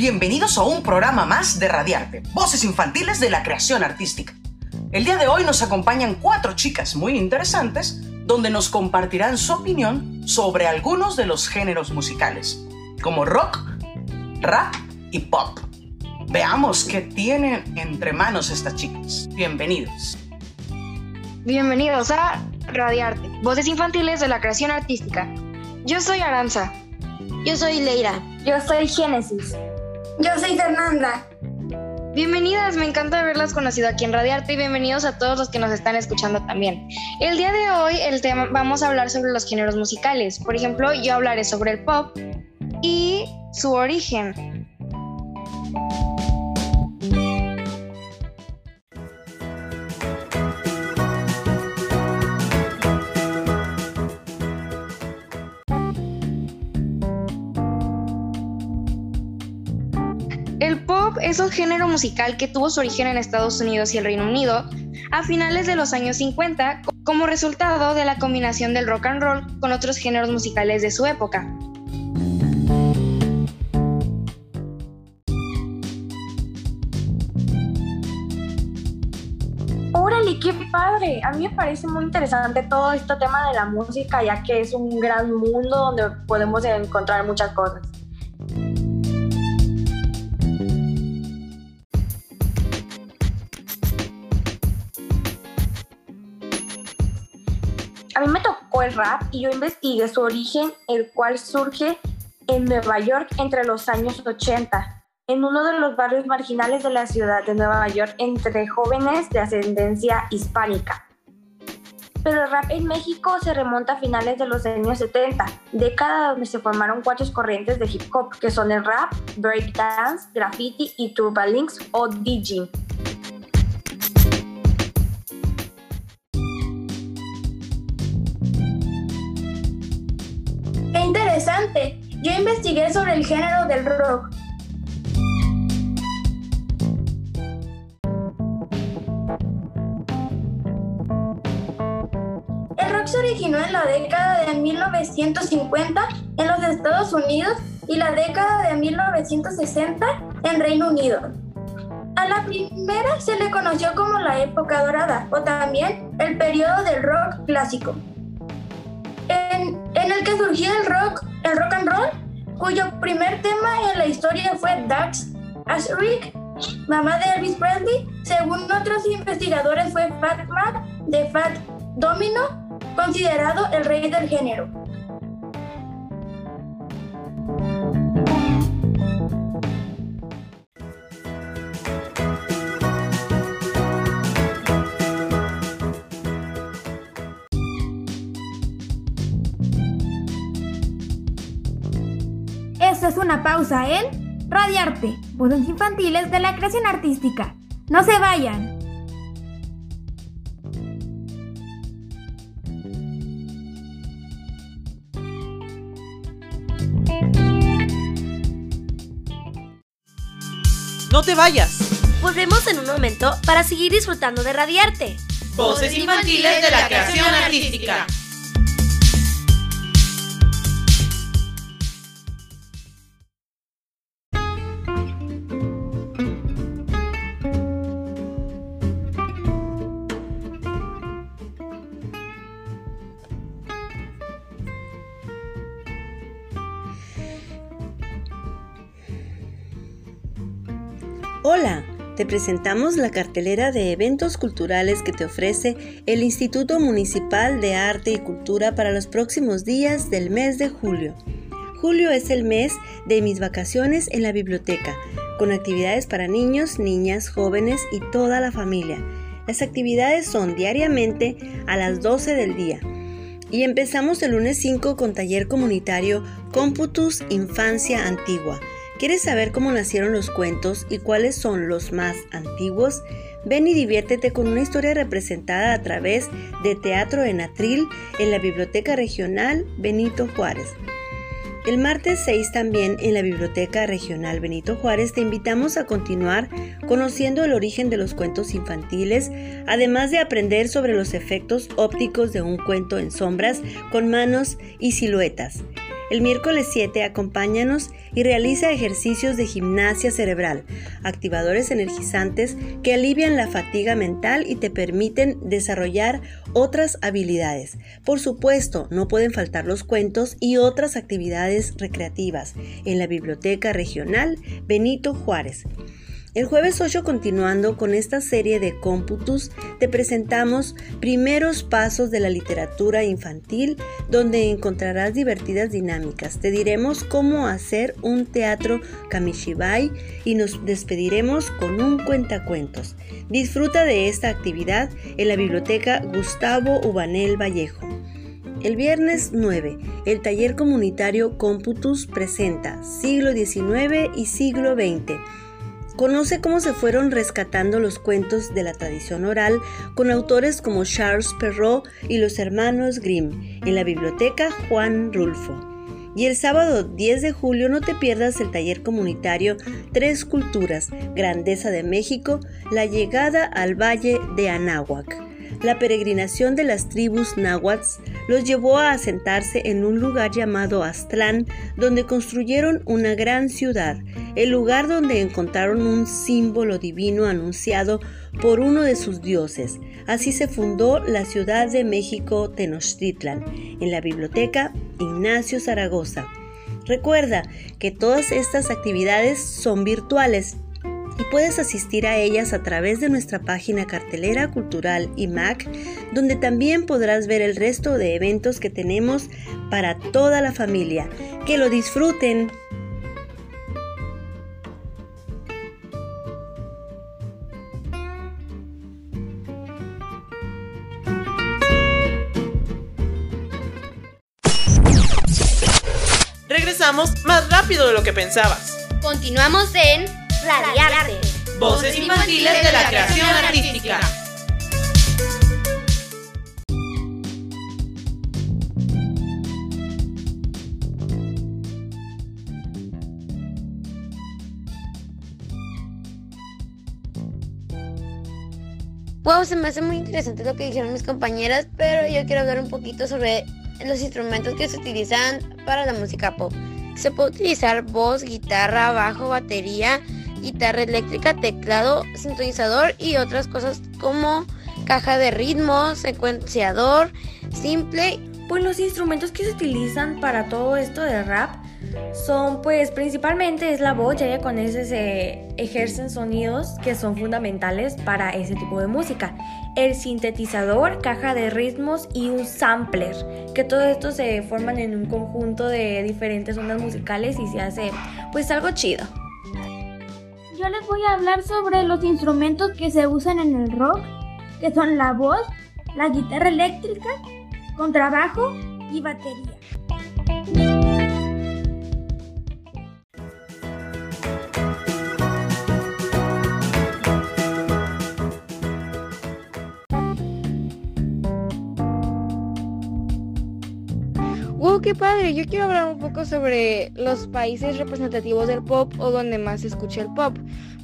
Bienvenidos a un programa más de Radiarte, Voces Infantiles de la Creación Artística. El día de hoy nos acompañan cuatro chicas muy interesantes donde nos compartirán su opinión sobre algunos de los géneros musicales, como rock, rap y pop. Veamos qué tienen entre manos estas chicas. Bienvenidos. Bienvenidos a Radiarte, Voces Infantiles de la Creación Artística. Yo soy Aranza. Yo soy Leira. Yo soy Génesis. Yo soy Fernanda. Bienvenidas, me encanta haberlas conocido aquí en Radiarte y bienvenidos a todos los que nos están escuchando también. El día de hoy el tema, vamos a hablar sobre los géneros musicales. Por ejemplo, yo hablaré sobre el pop y su origen. Un género musical que tuvo su origen en Estados Unidos y el Reino Unido a finales de los años 50 como resultado de la combinación del rock and roll con otros géneros musicales de su época. ¡Órale, qué padre! A mí me parece muy interesante todo este tema de la música, ya que es un gran mundo donde podemos encontrar muchas cosas. El rap y yo investigué su origen, el cual surge en Nueva York entre los años 80, en uno de los barrios marginales de la ciudad de Nueva York entre jóvenes de ascendencia hispánica. Pero el rap en México se remonta a finales de los años 70, década donde se formaron cuatro corrientes de hip hop, que son el rap, breakdance, graffiti y turbalinks o DJing. Investigué sobre el género del rock. El rock se originó en la década de 1950 en los Estados Unidos y la década de 1960 en Reino Unido. A la primera se le conoció como la época dorada o también el periodo del rock clásico en, en, el que surgió el rock, el rock and roll, cuyo primer tema en la historia fue Dax Ashrick, mamá de Elvis Presley. Según otros investigadores fue Fat Matt de Fat Domino, considerado el rey del género. Una pausa en Radiarte, voces infantiles de la creación artística. No se vayan. No te vayas. Volvemos en un momento para seguir disfrutando de Radiarte. Voces infantiles de la creación artística. Hola, te presentamos la cartelera de eventos culturales que te ofrece el Instituto Municipal de Arte y Cultura para los próximos días del mes de julio. Julio es el mes de mis vacaciones en la biblioteca, con actividades para niños, niñas, jóvenes y toda la familia. Las actividades son diariamente a las 12 del día. Y empezamos el lunes 5 con taller comunitario Computus Infancia Antigua, ¿Quieres saber cómo nacieron los cuentos y cuáles son los más antiguos? Ven y diviértete con una historia representada a través de Teatro en Atril en la Biblioteca Regional Benito Juárez. El martes 6 también en la Biblioteca Regional Benito Juárez te invitamos a continuar conociendo el origen de los cuentos infantiles, además de aprender sobre los efectos ópticos de un cuento en sombras con manos y siluetas. El miércoles 7 acompáñanos y realiza ejercicios de gimnasia cerebral, activadores energizantes que alivian la fatiga mental y te permiten desarrollar otras habilidades. Por supuesto, no pueden faltar los cuentos y otras actividades recreativas en la Biblioteca Regional Benito Juárez. El jueves 8, continuando con esta serie de cómputus, te presentamos primeros pasos de la literatura infantil, donde encontrarás divertidas dinámicas. Te diremos cómo hacer un teatro kamishibai y nos despediremos con un cuentacuentos. Disfruta de esta actividad en la biblioteca Gustavo Ubanel Vallejo. El viernes 9, el taller comunitario Cómputus presenta siglo XIX y siglo XX Conoce cómo se fueron rescatando los cuentos de la tradición oral con autores como Charles Perrault y los hermanos Grimm en la biblioteca Juan Rulfo. Y el sábado 10 de julio no te pierdas el taller comunitario Tres Culturas, Grandeza de México, la llegada al Valle de Anáhuac. La peregrinación de las tribus náhuatl los llevó a asentarse en un lugar llamado Aztlán, donde construyeron una gran ciudad, el lugar donde encontraron un símbolo divino anunciado por uno de sus dioses. Así se fundó la Ciudad de México Tenochtitlan, en la biblioteca Ignacio Zaragoza. Recuerda que todas estas actividades son virtuales y puedes asistir a ellas a través de nuestra página cartelera cultural IMAC, donde también podrás ver el resto de eventos que tenemos para toda la familia. Que lo disfruten. Regresamos más rápido de lo que pensabas. Continuamos en Radiarte. Voces infantiles de la creación artística. Wow, se me hace muy interesante lo que dijeron mis compañeras, pero yo quiero hablar un poquito sobre los instrumentos que se utilizan para la música pop. Se puede utilizar voz, guitarra, bajo, batería, guitarra eléctrica, teclado, sintonizador y otras cosas como caja de ritmo, secuenciador, simple. Pues los instrumentos que se utilizan para todo esto de rap son pues principalmente es la voz, ya que con ese se ejercen sonidos que son fundamentales para ese tipo de música. El sintetizador, caja de ritmos y un sampler, que todo esto se forman en un conjunto de diferentes ondas musicales y se hace pues algo chido yo les voy a hablar sobre los instrumentos que se usan en el rock, que son la voz, la guitarra eléctrica, contrabajo y batería. ¡Wow, qué padre! Yo quiero hablar un poco sobre los países representativos del pop o donde más se escucha el pop.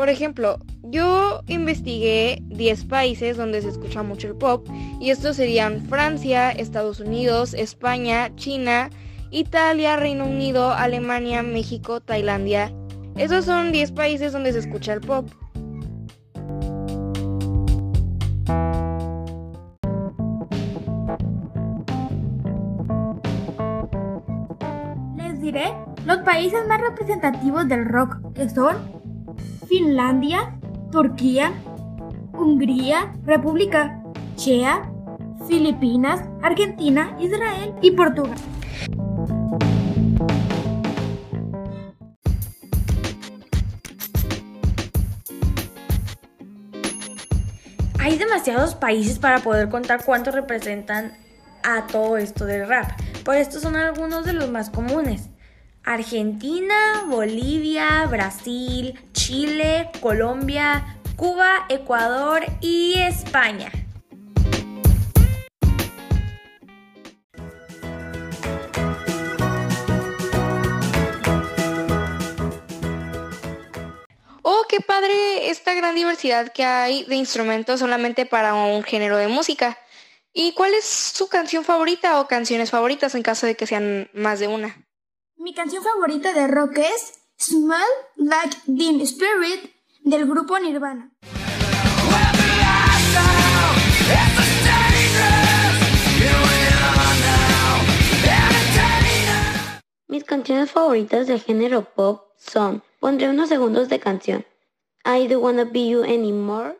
Por ejemplo, yo investigué 10 países donde se escucha mucho el pop y estos serían Francia, Estados Unidos, España, China, Italia, Reino Unido, Alemania, México, Tailandia. Esos son 10 países donde se escucha el pop. los países más representativos del rock, que son Finlandia, Turquía, Hungría, República Checa, Filipinas, Argentina, Israel y Portugal. Hay demasiados países para poder contar cuánto representan a todo esto del rap, por estos son algunos de los más comunes. Argentina, Bolivia, Brasil, Chile, Colombia, Cuba, Ecuador y España. Oh, qué padre esta gran diversidad que hay de instrumentos solamente para un género de música. ¿Y cuál es su canción favorita o canciones favoritas en caso de que sean más de una? Mi canción favorita de rock es Smell Like Teen Spirit del grupo Nirvana. Mis canciones favoritas de género pop son, pondré unos segundos de canción. I Don't Wanna Be You Anymore.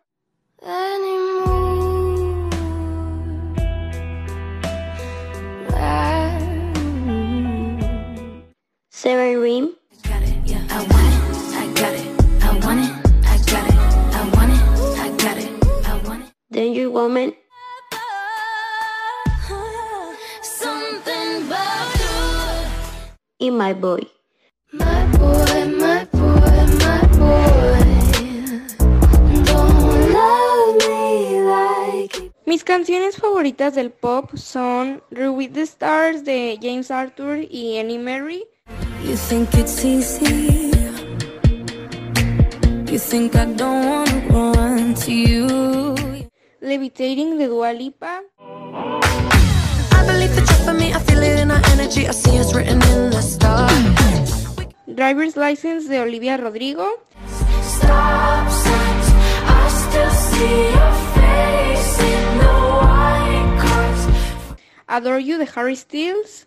Seven Rim. Danger Woman. Y My Boy. Mis canciones favoritas del pop son With the Stars de James Arthur y Annie Mary. You think it's easy. You think I don't wanna run to you. Levitating de Dua Lipa. I believe the truth for me. I feel it in our energy. I see us written in the stars. Driver's License de Olivia Rodrigo. Stop signs. I still see your face in the white cars. Adore You de Harry Styles.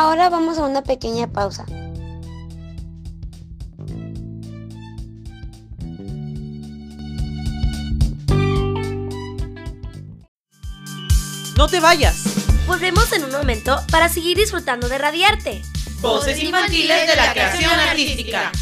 Ahora vamos a una pequeña pausa. No te vayas. Volvemos en un momento para seguir disfrutando de Radiarte. Voces infantiles de la creación artística.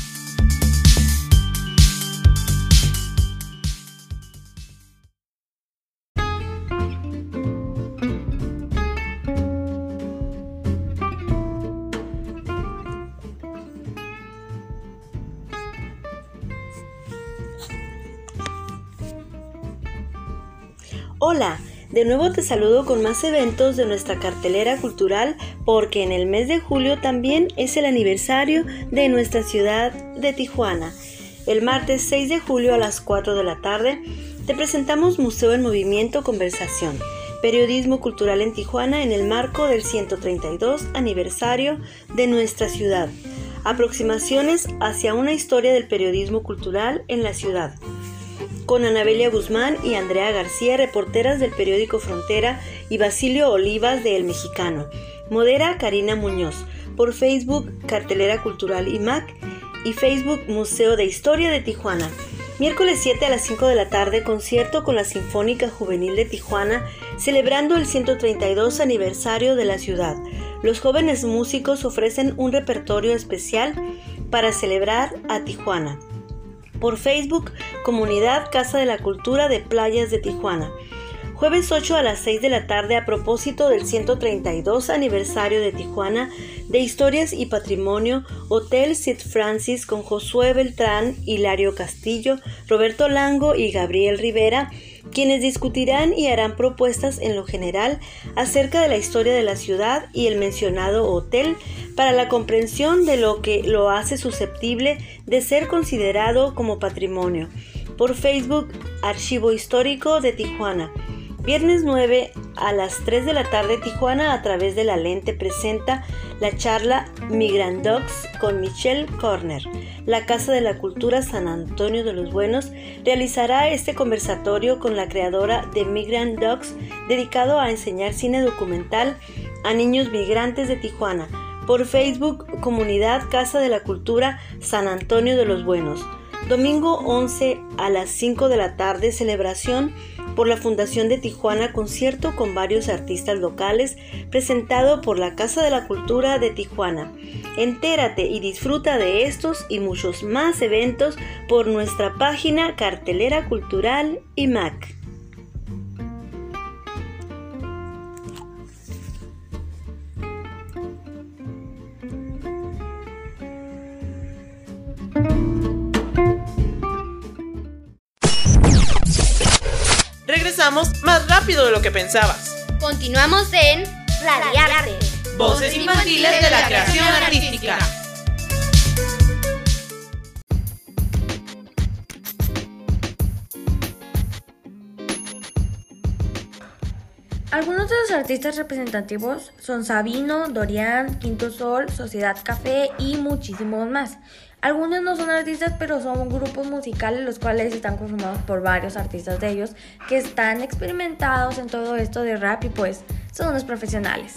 Hola, de nuevo te saludo con más eventos de nuestra cartelera cultural porque en el mes de julio también es el aniversario de nuestra ciudad de Tijuana. El martes 6 de julio a las 4 de la tarde te presentamos Museo en Movimiento Conversación, periodismo cultural en Tijuana en el marco del 132 aniversario de nuestra ciudad. Aproximaciones hacia una historia del periodismo cultural en la ciudad con Anabelia Guzmán y Andrea García, reporteras del periódico Frontera, y Basilio Olivas de El Mexicano. Modera Karina Muñoz. Por Facebook, Cartelera Cultural IMAC y Facebook Museo de Historia de Tijuana. Miércoles 7 a las 5 de la tarde, concierto con la Sinfónica Juvenil de Tijuana, celebrando el 132 aniversario de la ciudad. Los jóvenes músicos ofrecen un repertorio especial para celebrar a Tijuana por Facebook Comunidad Casa de la Cultura de Playas de Tijuana. Jueves 8 a las 6 de la tarde a propósito del 132 aniversario de Tijuana de Historias y Patrimonio, Hotel Sid Francis con Josué Beltrán, Hilario Castillo, Roberto Lango y Gabriel Rivera, quienes discutirán y harán propuestas en lo general acerca de la historia de la ciudad y el mencionado hotel para la comprensión de lo que lo hace susceptible de ser considerado como patrimonio. Por Facebook, Archivo Histórico de Tijuana. Viernes 9 a las 3 de la tarde Tijuana a través de la lente presenta la charla Migrant Dogs con Michelle Corner. La Casa de la Cultura San Antonio de los Buenos realizará este conversatorio con la creadora de Migrant Dogs dedicado a enseñar cine documental a niños migrantes de Tijuana por Facebook Comunidad Casa de la Cultura San Antonio de los Buenos. Domingo 11 a las 5 de la tarde, celebración por la Fundación de Tijuana, concierto con varios artistas locales, presentado por la Casa de la Cultura de Tijuana. Entérate y disfruta de estos y muchos más eventos por nuestra página Cartelera Cultural y Más rápido de lo que pensabas. Continuamos en Radiarte. Voces infantiles de la creación artística. Algunos de los artistas representativos son Sabino, Dorian, Quinto Sol, Sociedad Café y muchísimos más. Algunos no son artistas, pero son grupos musicales los cuales están conformados por varios artistas de ellos que están experimentados en todo esto de rap y pues son unos profesionales.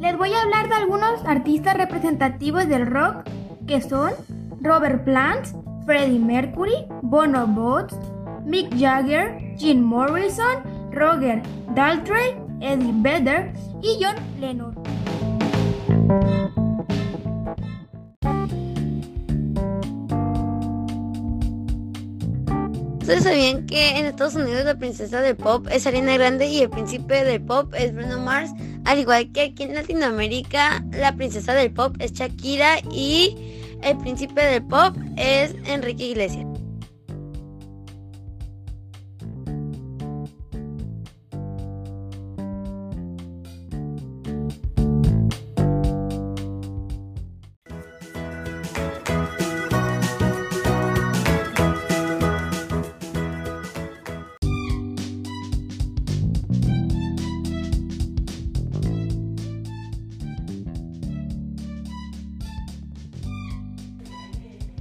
Les voy a hablar de algunos artistas representativos del rock que son Robert Plant, Freddie Mercury, Bono Bones, Mick Jagger, Jim Morrison, Roger Daltrey, Eddie Vedder y John Lennon. ¿Ustedes sabían que en Estados Unidos la princesa del pop es Ariana Grande y el príncipe del pop es Bruno Mars? Al igual que aquí en Latinoamérica, la princesa del pop es Shakira y el príncipe del pop es Enrique Iglesias.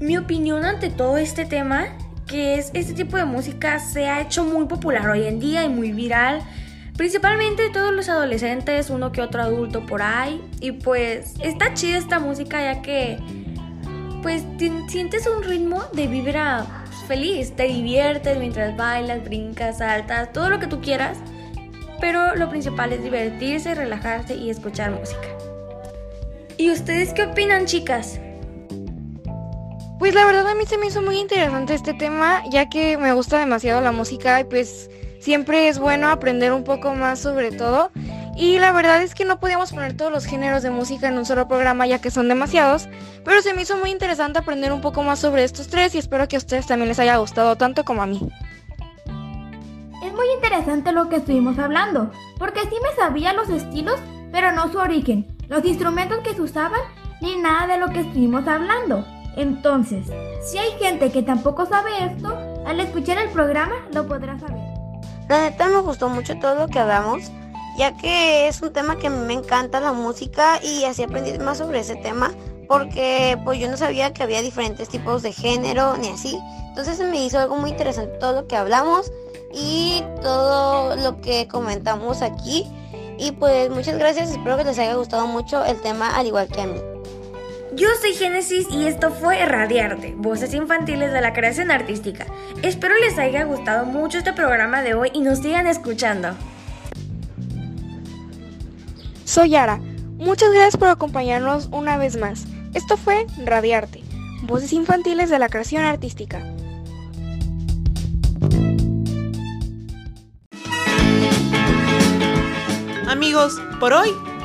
Mi opinión ante todo este tema, que es este tipo de música, se ha hecho muy popular hoy en día y muy viral. Principalmente todos los adolescentes, uno que otro adulto por ahí. Y pues está chida esta música ya que pues sientes un ritmo de vibra feliz. Te diviertes mientras bailas, brincas, saltas, todo lo que tú quieras. Pero lo principal es divertirse, relajarse y escuchar música. ¿Y ustedes qué opinan, chicas? Pues la verdad a mí se me hizo muy interesante este tema, ya que me gusta demasiado la música y pues siempre es bueno aprender un poco más sobre todo. Y la verdad es que no podíamos poner todos los géneros de música en un solo programa, ya que son demasiados, pero se me hizo muy interesante aprender un poco más sobre estos tres y espero que a ustedes también les haya gustado tanto como a mí. Es muy interesante lo que estuvimos hablando, porque sí me sabía los estilos, pero no su origen, los instrumentos que se usaban, ni nada de lo que estuvimos hablando. Entonces, si hay gente que tampoco sabe esto, al escuchar el programa lo podrá saber. La neta me gustó mucho todo lo que hablamos, ya que es un tema que me encanta la música y así aprendí más sobre ese tema, porque pues yo no sabía que había diferentes tipos de género ni así. Entonces se me hizo algo muy interesante todo lo que hablamos y todo lo que comentamos aquí. Y pues muchas gracias, espero que les haya gustado mucho el tema al igual que a mí. Yo soy Génesis y esto fue Radiarte, voces infantiles de la creación artística. Espero les haya gustado mucho este programa de hoy y nos sigan escuchando. Soy Ara. Muchas gracias por acompañarnos una vez más. Esto fue Radiarte, voces infantiles de la creación artística. Amigos, por hoy